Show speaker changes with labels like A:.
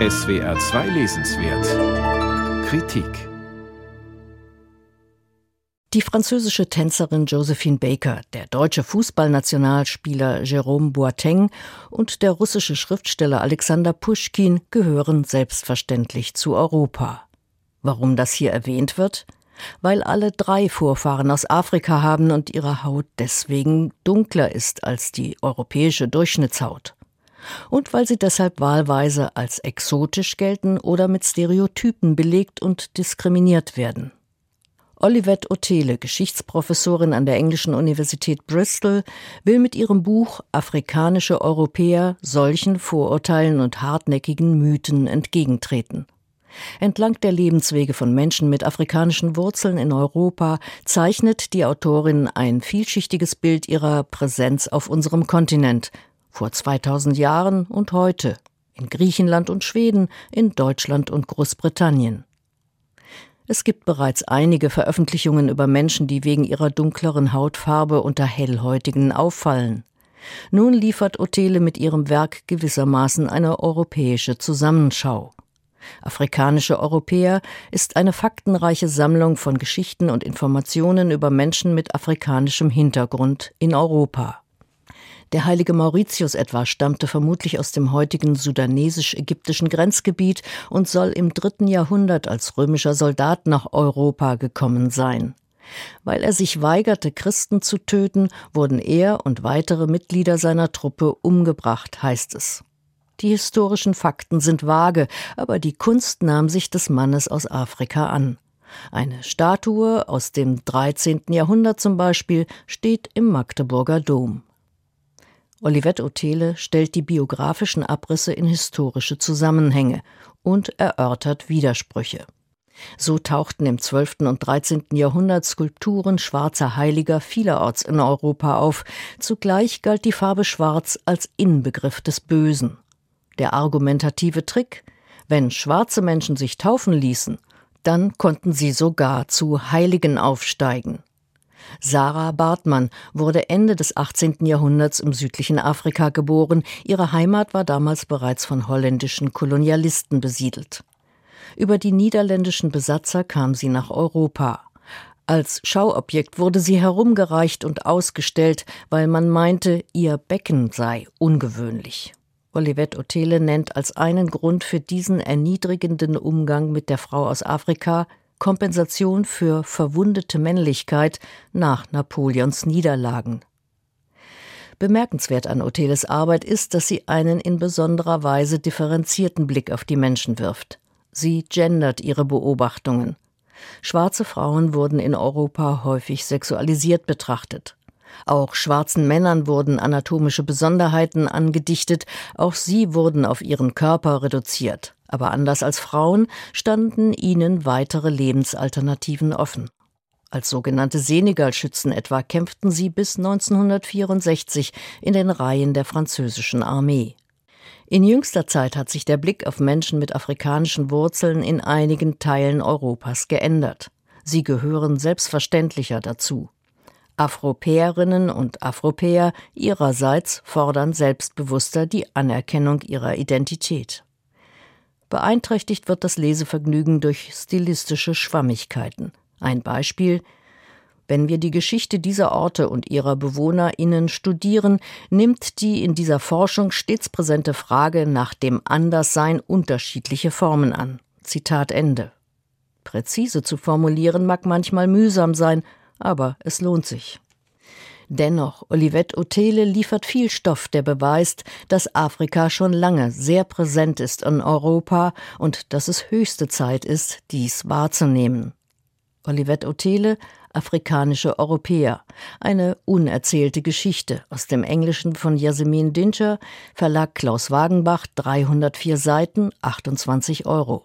A: SWR 2 Lesenswert Kritik
B: Die französische Tänzerin Josephine Baker, der deutsche Fußballnationalspieler Jérôme Boateng und der russische Schriftsteller Alexander Puschkin gehören selbstverständlich zu Europa. Warum das hier erwähnt wird? Weil alle drei Vorfahren aus Afrika haben und ihre Haut deswegen dunkler ist als die europäische Durchschnittshaut und weil sie deshalb wahlweise als exotisch gelten oder mit Stereotypen belegt und diskriminiert werden. Olivette Otele, Geschichtsprofessorin an der Englischen Universität Bristol, will mit ihrem Buch Afrikanische Europäer solchen Vorurteilen und hartnäckigen Mythen entgegentreten. Entlang der Lebenswege von Menschen mit afrikanischen Wurzeln in Europa zeichnet die Autorin ein vielschichtiges Bild ihrer Präsenz auf unserem Kontinent, vor 2000 Jahren und heute, in Griechenland und Schweden, in Deutschland und Großbritannien. Es gibt bereits einige Veröffentlichungen über Menschen, die wegen ihrer dunkleren Hautfarbe unter Hellhäutigen auffallen. Nun liefert Otele mit ihrem Werk gewissermaßen eine europäische Zusammenschau. Afrikanische Europäer ist eine faktenreiche Sammlung von Geschichten und Informationen über Menschen mit afrikanischem Hintergrund in Europa. Der heilige Mauritius etwa stammte vermutlich aus dem heutigen sudanesisch-ägyptischen Grenzgebiet und soll im dritten Jahrhundert als römischer Soldat nach Europa gekommen sein. Weil er sich weigerte, Christen zu töten, wurden er und weitere Mitglieder seiner Truppe umgebracht, heißt es. Die historischen Fakten sind vage, aber die Kunst nahm sich des Mannes aus Afrika an. Eine Statue aus dem 13. Jahrhundert zum Beispiel steht im Magdeburger Dom. Olivette Otele stellt die biografischen Abrisse in historische Zusammenhänge und erörtert Widersprüche. So tauchten im 12. und 13. Jahrhundert Skulpturen schwarzer Heiliger vielerorts in Europa auf. Zugleich galt die Farbe Schwarz als Inbegriff des Bösen. Der argumentative Trick, wenn schwarze Menschen sich taufen ließen, dann konnten sie sogar zu Heiligen aufsteigen. Sarah Bartmann wurde Ende des 18. Jahrhunderts im südlichen Afrika geboren. Ihre Heimat war damals bereits von holländischen Kolonialisten besiedelt. Über die niederländischen Besatzer kam sie nach Europa. Als Schauobjekt wurde sie herumgereicht und ausgestellt, weil man meinte, ihr Becken sei ungewöhnlich. Olivette Otele nennt als einen Grund für diesen erniedrigenden Umgang mit der Frau aus Afrika Kompensation für verwundete Männlichkeit nach Napoleons Niederlagen. Bemerkenswert an Oteles Arbeit ist, dass sie einen in besonderer Weise differenzierten Blick auf die Menschen wirft. Sie gendert ihre Beobachtungen. Schwarze Frauen wurden in Europa häufig sexualisiert betrachtet. Auch schwarzen Männern wurden anatomische Besonderheiten angedichtet, auch sie wurden auf ihren Körper reduziert. Aber anders als Frauen standen ihnen weitere Lebensalternativen offen. Als sogenannte Senegalschützen etwa kämpften sie bis 1964 in den Reihen der französischen Armee. In jüngster Zeit hat sich der Blick auf Menschen mit afrikanischen Wurzeln in einigen Teilen Europas geändert. Sie gehören selbstverständlicher dazu. Afropäerinnen und Afropäer ihrerseits fordern selbstbewusster die Anerkennung ihrer Identität. Beeinträchtigt wird das Lesevergnügen durch stilistische Schwammigkeiten. Ein Beispiel wenn wir die Geschichte dieser Orte und ihrer BewohnerInnen studieren, nimmt die in dieser Forschung stets präsente Frage nach dem Anderssein unterschiedliche Formen an. Zitat Ende. Präzise zu formulieren mag manchmal mühsam sein, aber es lohnt sich. Dennoch, Olivette Otele liefert viel Stoff, der beweist, dass Afrika schon lange sehr präsent ist in Europa und dass es höchste Zeit ist, dies wahrzunehmen. Olivette Otele, Afrikanische Europäer, eine unerzählte Geschichte aus dem Englischen von Jasmin Dinscher, Verlag Klaus Wagenbach, 304 Seiten, 28 Euro.